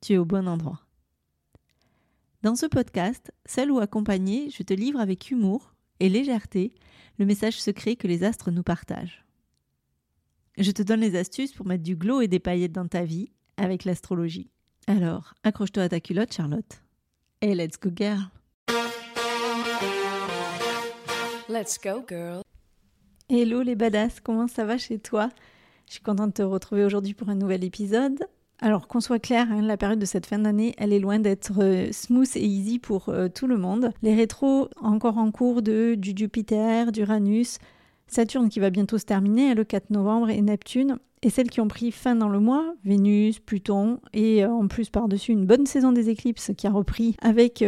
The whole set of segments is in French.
tu es au bon endroit. Dans ce podcast, seul ou accompagné, je te livre avec humour et légèreté le message secret que les astres nous partagent. Je te donne les astuces pour mettre du glow et des paillettes dans ta vie avec l'astrologie. Alors, accroche-toi à ta culotte, Charlotte. Et let's go, girl! Let's go, girl! Hello les badass, comment ça va chez toi? Je suis contente de te retrouver aujourd'hui pour un nouvel épisode. Alors qu'on soit clair, hein, la période de cette fin d'année, elle est loin d'être euh, smooth et easy pour euh, tout le monde. Les rétros encore en cours de du Jupiter, d'Uranus, Saturne qui va bientôt se terminer hein, le 4 novembre et Neptune. Et celles qui ont pris fin dans le mois, Vénus, Pluton, et euh, en plus par-dessus une bonne saison des éclipses qui a repris avec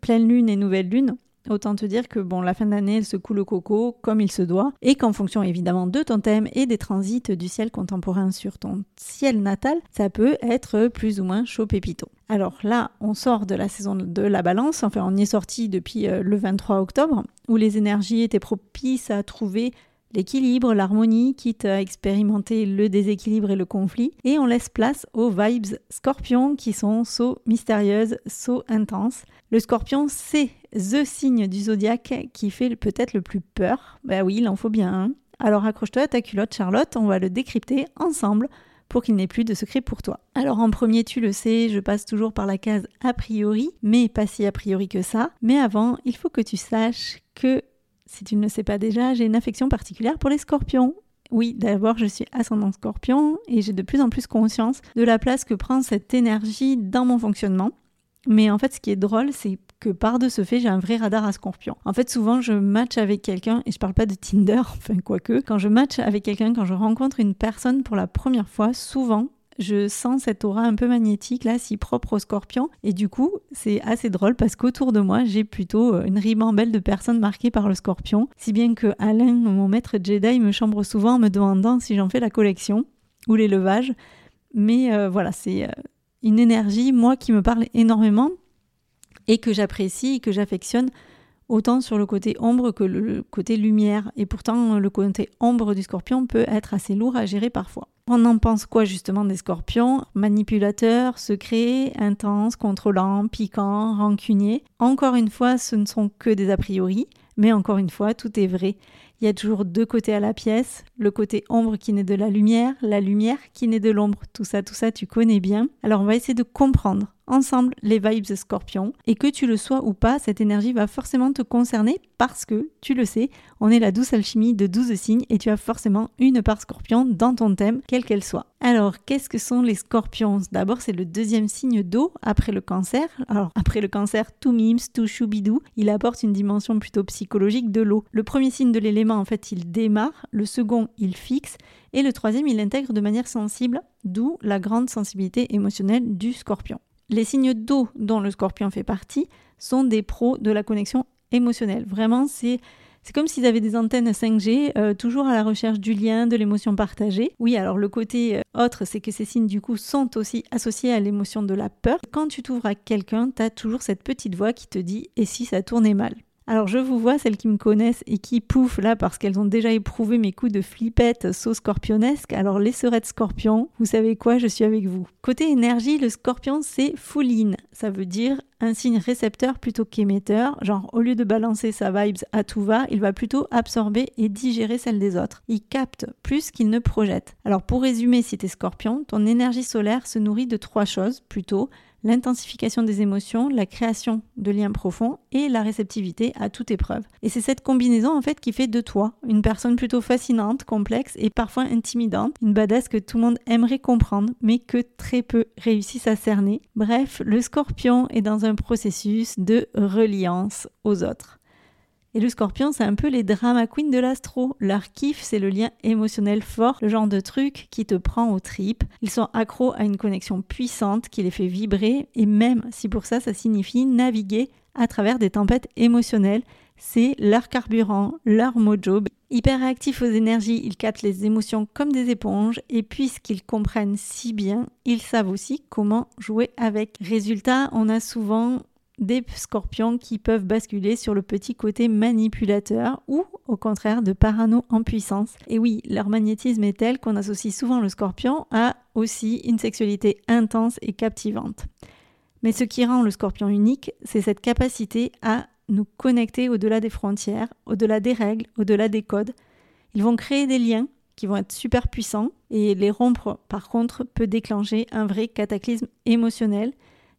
pleine lune et nouvelle lune. Autant te dire que bon, la fin d'année, elle se coule au coco comme il se doit, et qu'en fonction évidemment de ton thème et des transits du ciel contemporain sur ton ciel natal, ça peut être plus ou moins chaud pépito. Alors là, on sort de la saison de la balance, enfin on y est sorti depuis euh, le 23 octobre, où les énergies étaient propices à trouver l'équilibre, l'harmonie, quitte à expérimenter le déséquilibre et le conflit. Et on laisse place aux vibes scorpions qui sont so mystérieuses, so intenses. Le scorpion, c'est the signe du zodiaque qui fait peut-être le plus peur. Bah oui, il en faut bien un. Alors accroche-toi à ta culotte, Charlotte, on va le décrypter ensemble pour qu'il n'ait plus de secret pour toi. Alors en premier, tu le sais, je passe toujours par la case a priori, mais pas si a priori que ça. Mais avant, il faut que tu saches que si tu ne le sais pas déjà, j'ai une affection particulière pour les scorpions. Oui, d'abord, je suis ascendant scorpion et j'ai de plus en plus conscience de la place que prend cette énergie dans mon fonctionnement. Mais en fait, ce qui est drôle, c'est que par de ce fait, j'ai un vrai radar à scorpion. En fait, souvent, je match avec quelqu'un, et je parle pas de Tinder, enfin, quoique, quand je match avec quelqu'un, quand je rencontre une personne pour la première fois, souvent, je sens cette aura un peu magnétique là, si propre au scorpion. Et du coup, c'est assez drôle parce qu'autour de moi, j'ai plutôt euh, une ribambelle de personnes marquées par le scorpion. Si bien que Alain, mon maître Jedi, me chambre souvent en me demandant si j'en fais la collection ou l'élevage. Mais euh, voilà, c'est euh, une énergie, moi, qui me parle énormément et que j'apprécie et que j'affectionne autant sur le côté ombre que le côté lumière. Et pourtant, le côté ombre du scorpion peut être assez lourd à gérer parfois. On en pense quoi justement des scorpions? Manipulateurs, secrets, intenses, contrôlants, piquants, rancuniers. Encore une fois, ce ne sont que des a priori, mais encore une fois, tout est vrai. Il y a toujours deux côtés à la pièce, le côté ombre qui naît de la lumière, la lumière qui naît de l'ombre. Tout ça, tout ça, tu connais bien. Alors on va essayer de comprendre ensemble les vibes scorpions. Et que tu le sois ou pas, cette énergie va forcément te concerner parce que, tu le sais, on est la douce alchimie de 12 signes et tu as forcément une part scorpion dans ton thème, quelle qu'elle soit. Alors, qu'est-ce que sont les scorpions? D'abord, c'est le deuxième signe d'eau après le cancer. Alors, après le cancer, tout mimes, tout choubidou, il apporte une dimension plutôt psychologique de l'eau. Le premier signe de l'élément, en fait, il démarre, le second, il fixe, et le troisième, il intègre de manière sensible, d'où la grande sensibilité émotionnelle du scorpion. Les signes d'eau dont le scorpion fait partie sont des pros de la connexion émotionnelle. Vraiment, c'est c'est comme s'ils avaient des antennes 5G, euh, toujours à la recherche du lien, de l'émotion partagée. Oui, alors le côté euh, autre, c'est que ces signes du coup sont aussi associés à l'émotion de la peur. Quand tu t'ouvres à quelqu'un, tu as toujours cette petite voix qui te dit et si ça tournait mal? Alors je vous vois, celles qui me connaissent et qui pouffent là parce qu'elles ont déjà éprouvé mes coups de flippette sauce scorpionesque. Alors les de scorpion, vous savez quoi, je suis avec vous. Côté énergie, le scorpion c'est full Ça veut dire un signe récepteur plutôt qu'émetteur. Genre au lieu de balancer sa vibes à tout va, il va plutôt absorber et digérer celle des autres. Il capte plus qu'il ne projette. Alors pour résumer si t'es scorpion, ton énergie solaire se nourrit de trois choses plutôt l'intensification des émotions, la création de liens profonds et la réceptivité à toute épreuve. Et c'est cette combinaison en fait qui fait de toi une personne plutôt fascinante, complexe et parfois intimidante, une badass que tout le monde aimerait comprendre mais que très peu réussissent à cerner. Bref, le scorpion est dans un processus de reliance aux autres. Et le scorpion, c'est un peu les drama queens de l'astro. Leur kiff, c'est le lien émotionnel fort, le genre de truc qui te prend aux tripes. Ils sont accros à une connexion puissante qui les fait vibrer, et même si pour ça, ça signifie naviguer à travers des tempêtes émotionnelles, c'est leur carburant, leur mojo. Hyper réactifs aux énergies, ils captent les émotions comme des éponges et puisqu'ils comprennent si bien, ils savent aussi comment jouer avec. Résultat, on a souvent des scorpions qui peuvent basculer sur le petit côté manipulateur ou au contraire de parano en puissance. Et oui, leur magnétisme est tel qu'on associe souvent le scorpion à aussi une sexualité intense et captivante. Mais ce qui rend le scorpion unique, c'est cette capacité à nous connecter au-delà des frontières, au-delà des règles, au-delà des codes. Ils vont créer des liens qui vont être super puissants et les rompre par contre peut déclencher un vrai cataclysme émotionnel.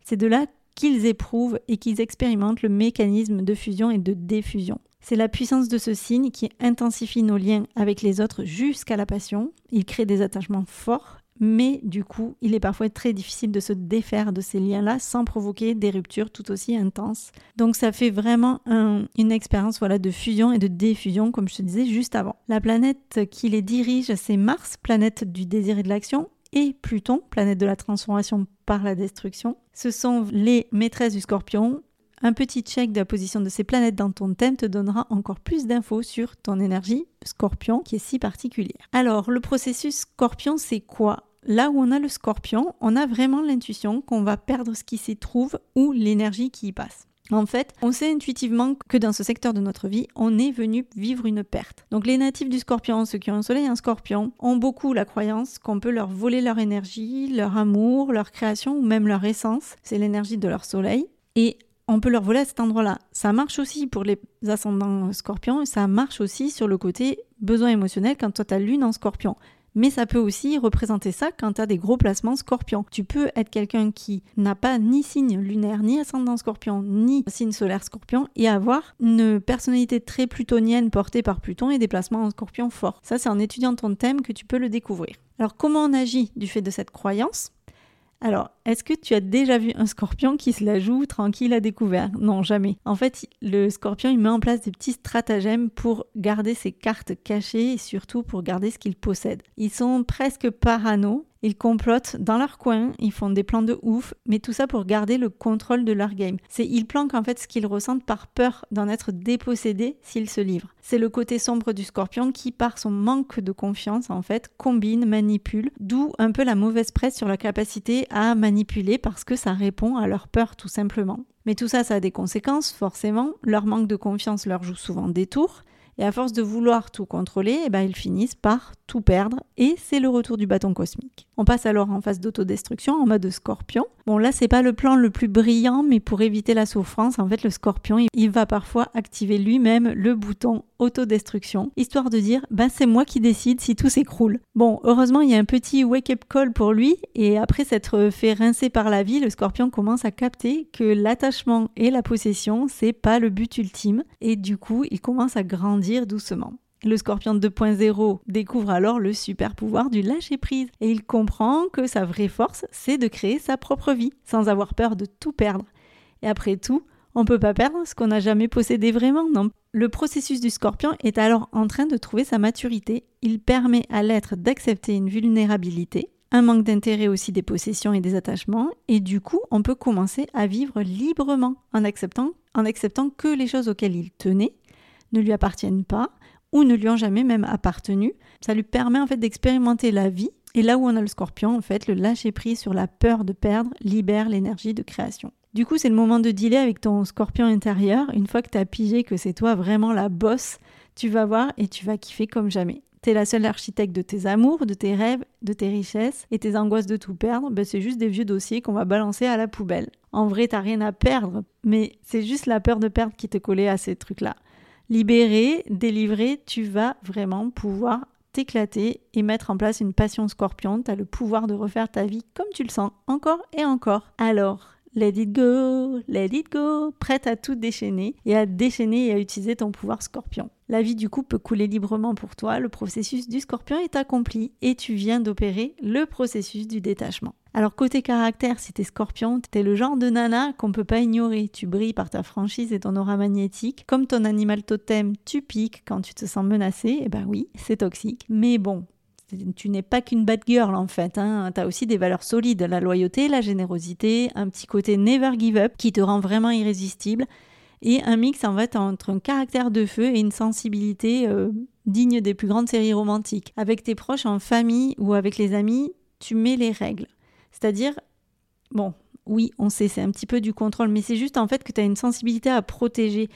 C'est de là qu'ils éprouvent et qu'ils expérimentent le mécanisme de fusion et de diffusion. C'est la puissance de ce signe qui intensifie nos liens avec les autres jusqu'à la passion. Il crée des attachements forts, mais du coup, il est parfois très difficile de se défaire de ces liens-là sans provoquer des ruptures tout aussi intenses. Donc ça fait vraiment une expérience voilà, de fusion et de diffusion, comme je te disais juste avant. La planète qui les dirige, c'est Mars, planète du désir et de l'action, et Pluton, planète de la transformation par la destruction. Ce sont les maîtresses du scorpion. Un petit check de la position de ces planètes dans ton thème te donnera encore plus d'infos sur ton énergie scorpion qui est si particulière. Alors, le processus scorpion, c'est quoi? Là où on a le scorpion, on a vraiment l'intuition qu'on va perdre ce qui s'y trouve ou l'énergie qui y passe. En fait, on sait intuitivement que dans ce secteur de notre vie, on est venu vivre une perte. Donc les natifs du scorpion, ceux qui ont un soleil et un scorpion, ont beaucoup la croyance qu'on peut leur voler leur énergie, leur amour, leur création ou même leur essence. C'est l'énergie de leur soleil. Et on peut leur voler à cet endroit-là. Ça marche aussi pour les ascendants scorpions et ça marche aussi sur le côté besoin émotionnel quand toi as lune en scorpion mais ça peut aussi représenter ça quand tu as des gros placements scorpion. Tu peux être quelqu'un qui n'a pas ni signe lunaire, ni ascendant scorpion, ni signe solaire scorpion, et avoir une personnalité très plutonienne portée par Pluton et des placements en scorpion forts. Ça, c'est en étudiant ton thème que tu peux le découvrir. Alors, comment on agit du fait de cette croyance? Alors, est-ce que tu as déjà vu un scorpion qui se la joue tranquille à découvert? Non, jamais. En fait, le scorpion, il met en place des petits stratagèmes pour garder ses cartes cachées et surtout pour garder ce qu'il possède. Ils sont presque parano ils complotent dans leur coin, ils font des plans de ouf, mais tout ça pour garder le contrôle de leur game. C'est ils planquent en fait ce qu'ils ressentent par peur d'en être dépossédés s'ils se livrent. C'est le côté sombre du scorpion qui, par son manque de confiance, en fait, combine, manipule, d'où un peu la mauvaise presse sur la capacité à manipuler parce que ça répond à leur peur tout simplement. Mais tout ça, ça a des conséquences, forcément. Leur manque de confiance leur joue souvent des tours. Et à force de vouloir tout contrôler, eh ben, ils finissent par tout perdre. Et c'est le retour du bâton cosmique. On passe alors en phase d'autodestruction en mode scorpion. Bon là c'est pas le plan le plus brillant, mais pour éviter la souffrance, en fait le scorpion il va parfois activer lui-même le bouton autodestruction, histoire de dire ben c'est moi qui décide si tout s'écroule. Bon, heureusement il y a un petit wake-up call pour lui, et après s'être fait rincer par la vie, le scorpion commence à capter que l'attachement et la possession c'est pas le but ultime, et du coup il commence à grandir doucement. Le scorpion 2.0 découvre alors le super pouvoir du lâcher-prise et il comprend que sa vraie force, c'est de créer sa propre vie, sans avoir peur de tout perdre. Et après tout, on ne peut pas perdre ce qu'on n'a jamais possédé vraiment, non? Le processus du scorpion est alors en train de trouver sa maturité. Il permet à l'être d'accepter une vulnérabilité, un manque d'intérêt aussi des possessions et des attachements, et du coup, on peut commencer à vivre librement en acceptant, en acceptant que les choses auxquelles il tenait ne lui appartiennent pas, ou ne lui ont jamais même appartenu. Ça lui permet en fait d'expérimenter la vie. Et là où on a le scorpion, en fait, le lâcher prise sur la peur de perdre libère l'énergie de création. Du coup, c'est le moment de dealer avec ton scorpion intérieur. Une fois que tu as pigé que c'est toi vraiment la bosse, tu vas voir et tu vas kiffer comme jamais. Tu es la seule architecte de tes amours, de tes rêves, de tes richesses et tes angoisses de tout perdre, ben c'est juste des vieux dossiers qu'on va balancer à la poubelle. En vrai, t'as rien à perdre, mais c'est juste la peur de perdre qui te collait à ces trucs-là libéré, délivré, tu vas vraiment pouvoir t'éclater et mettre en place une passion scorpion. Tu as le pouvoir de refaire ta vie comme tu le sens, encore et encore. Alors, let it go, let it go, prête à tout déchaîner et à déchaîner et à utiliser ton pouvoir scorpion. La vie du coup peut couler librement pour toi, le processus du scorpion est accompli et tu viens d'opérer le processus du détachement. Alors côté caractère, si t'es scorpion, t'es le genre de nana qu'on peut pas ignorer. Tu brilles par ta franchise et ton aura magnétique. Comme ton animal totem, tu piques quand tu te sens menacé. Eh ben oui, c'est toxique. Mais bon, tu n'es pas qu'une bad girl en fait. Hein. Tu as aussi des valeurs solides, la loyauté, la générosité, un petit côté never give up qui te rend vraiment irrésistible et un mix en fait entre un caractère de feu et une sensibilité euh, digne des plus grandes séries romantiques. Avec tes proches en famille ou avec les amis, tu mets les règles. C'est-à-dire, bon, oui, on sait, c'est un petit peu du contrôle, mais c'est juste en fait que tu as une sensibilité à protéger.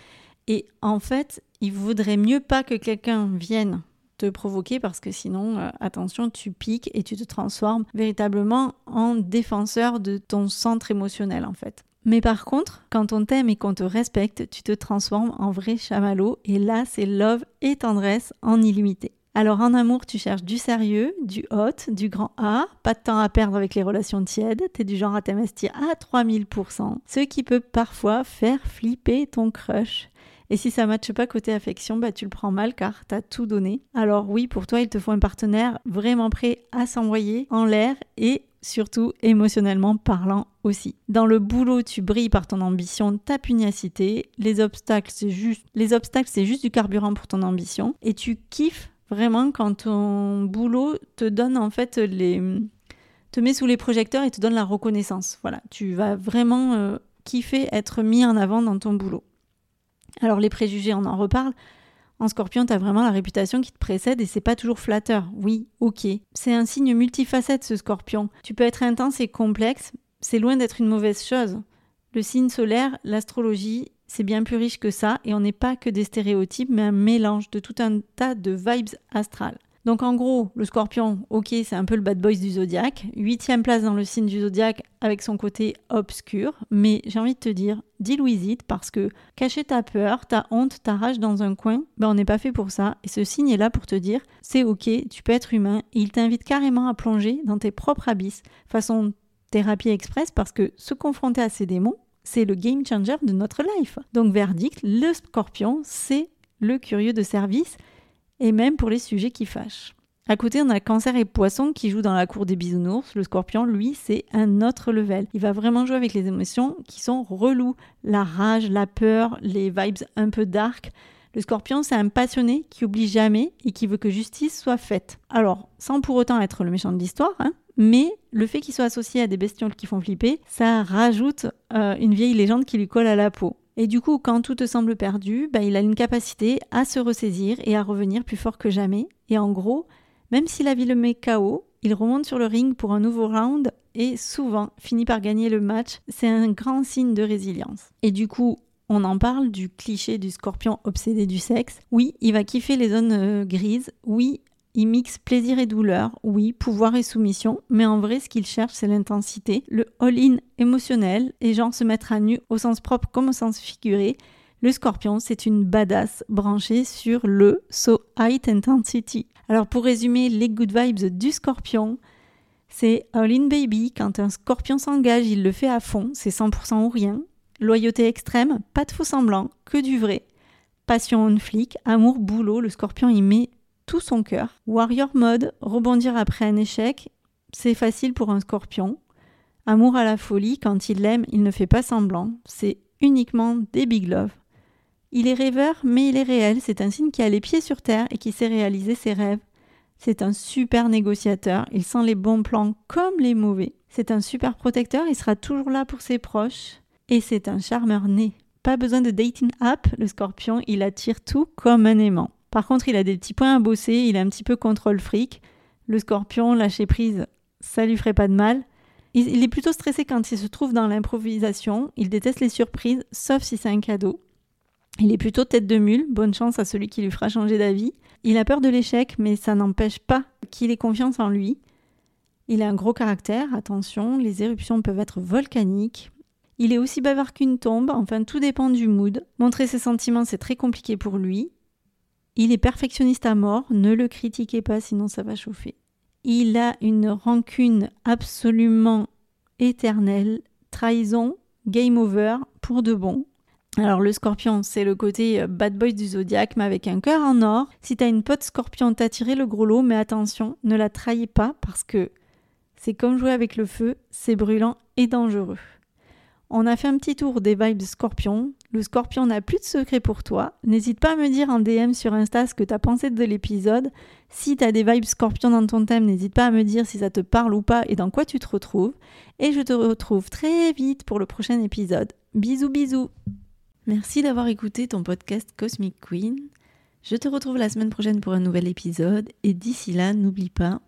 Et en fait, il vaudrait mieux pas que quelqu'un vienne te provoquer parce que sinon, euh, attention, tu piques et tu te transformes véritablement en défenseur de ton centre émotionnel en fait. Mais par contre, quand on t'aime et qu'on te respecte, tu te transformes en vrai chamallow et là, c'est love et tendresse en illimité. Alors en amour, tu cherches du sérieux, du hot, du grand A, pas de temps à perdre avec les relations tièdes, t'es du genre à t'investir à 3000%, ce qui peut parfois faire flipper ton crush. Et si ça matche pas côté affection, bah tu le prends mal car t'as tout donné. Alors oui, pour toi, il te faut un partenaire vraiment prêt à s'envoyer en l'air et surtout émotionnellement parlant aussi. Dans le boulot, tu brilles par ton ambition, ta pugnacité. Les obstacles, c'est juste, les obstacles, c'est juste du carburant pour ton ambition. Et tu kiffes vraiment quand ton boulot te donne en fait les, te met sous les projecteurs et te donne la reconnaissance. Voilà, tu vas vraiment euh, kiffer être mis en avant dans ton boulot. Alors les préjugés, on en reparle. En scorpion, tu as vraiment la réputation qui te précède et c'est pas toujours flatteur. Oui, ok. C'est un signe multifacette ce scorpion. Tu peux être intense et complexe, c'est loin d'être une mauvaise chose. Le signe solaire, l'astrologie, c'est bien plus riche que ça et on n'est pas que des stéréotypes mais un mélange de tout un tas de vibes astrales. Donc en gros, le scorpion, ok, c'est un peu le bad boys du zodiaque, huitième place dans le signe du zodiaque avec son côté obscur, mais j'ai envie de te dire, deal with it parce que cacher ta peur, ta honte, ta rage dans un coin, ben on n'est pas fait pour ça. Et ce signe est là pour te dire, c'est ok, tu peux être humain et il t'invite carrément à plonger dans tes propres abysses, façon thérapie express parce que se confronter à ces démons, c'est le game changer de notre life. Donc verdict, le scorpion, c'est le curieux de service et même pour les sujets qui fâchent. À côté, on a Cancer et Poisson qui jouent dans la cour des bisounours. Le scorpion, lui, c'est un autre level. Il va vraiment jouer avec les émotions qui sont reloues. La rage, la peur, les vibes un peu dark. Le scorpion, c'est un passionné qui oublie jamais et qui veut que justice soit faite. Alors, sans pour autant être le méchant de l'histoire, hein, mais le fait qu'il soit associé à des bestioles qui font flipper, ça rajoute euh, une vieille légende qui lui colle à la peau. Et du coup, quand tout te semble perdu, bah, il a une capacité à se ressaisir et à revenir plus fort que jamais. Et en gros, même si la vie le met KO, il remonte sur le ring pour un nouveau round et souvent finit par gagner le match. C'est un grand signe de résilience. Et du coup, on en parle du cliché du scorpion obsédé du sexe. Oui, il va kiffer les zones euh, grises. Oui, il mixe plaisir et douleur, oui, pouvoir et soumission, mais en vrai, ce qu'il cherche, c'est l'intensité, le all-in émotionnel, et genre se mettre à nu au sens propre comme au sens figuré. Le scorpion, c'est une badass branchée sur le So High Intensity. Alors pour résumer les good vibes du scorpion, c'est all-in baby, quand un scorpion s'engage, il le fait à fond, c'est 100% ou rien. Loyauté extrême, pas de faux semblant, que du vrai. Passion on flic, amour, boulot, le scorpion y met tout son cœur. Warrior mode, rebondir après un échec, c'est facile pour un scorpion. Amour à la folie, quand il l'aime, il ne fait pas semblant, c'est uniquement des big love. Il est rêveur, mais il est réel, c'est un signe qui a les pieds sur terre et qui sait réaliser ses rêves. C'est un super négociateur, il sent les bons plans comme les mauvais. C'est un super protecteur, il sera toujours là pour ses proches. Et c'est un charmeur né. Pas besoin de dating app, le scorpion, il attire tout comme un aimant. Par contre, il a des petits points à bosser, il est un petit peu contrôle fric. Le scorpion, lâcher prise, ça lui ferait pas de mal. Il est plutôt stressé quand il se trouve dans l'improvisation. Il déteste les surprises, sauf si c'est un cadeau. Il est plutôt tête de mule, bonne chance à celui qui lui fera changer d'avis. Il a peur de l'échec, mais ça n'empêche pas qu'il ait confiance en lui. Il a un gros caractère, attention, les éruptions peuvent être volcaniques. Il est aussi bavard qu'une tombe, enfin tout dépend du mood. Montrer ses sentiments, c'est très compliqué pour lui. Il est perfectionniste à mort, ne le critiquez pas sinon ça va chauffer. Il a une rancune absolument éternelle, trahison, game over pour de bon. Alors le scorpion, c'est le côté euh, bad boy du zodiaque, mais avec un cœur en or. Si t'as une pote scorpion, t'as tiré le gros lot, mais attention, ne la trahis pas parce que c'est comme jouer avec le feu, c'est brûlant et dangereux. On a fait un petit tour des vibes scorpion. Le scorpion n'a plus de secret pour toi. N'hésite pas à me dire en DM sur Insta ce que t'as pensé de l'épisode. Si t'as des vibes scorpion dans ton thème, n'hésite pas à me dire si ça te parle ou pas et dans quoi tu te retrouves. Et je te retrouve très vite pour le prochain épisode. Bisous bisous Merci d'avoir écouté ton podcast Cosmic Queen. Je te retrouve la semaine prochaine pour un nouvel épisode et d'ici là, n'oublie pas,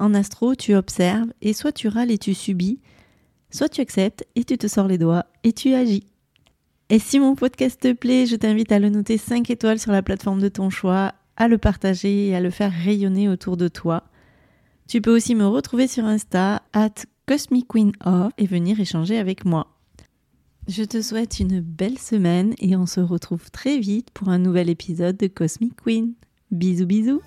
en astro, tu observes et soit tu râles et tu subis, soit tu acceptes et tu te sors les doigts et tu agis. Et si mon podcast te plaît, je t'invite à le noter 5 étoiles sur la plateforme de ton choix, à le partager et à le faire rayonner autour de toi. Tu peux aussi me retrouver sur Insta, at Cosmic Queen et venir échanger avec moi. Je te souhaite une belle semaine et on se retrouve très vite pour un nouvel épisode de Cosmic Queen. Bisous bisous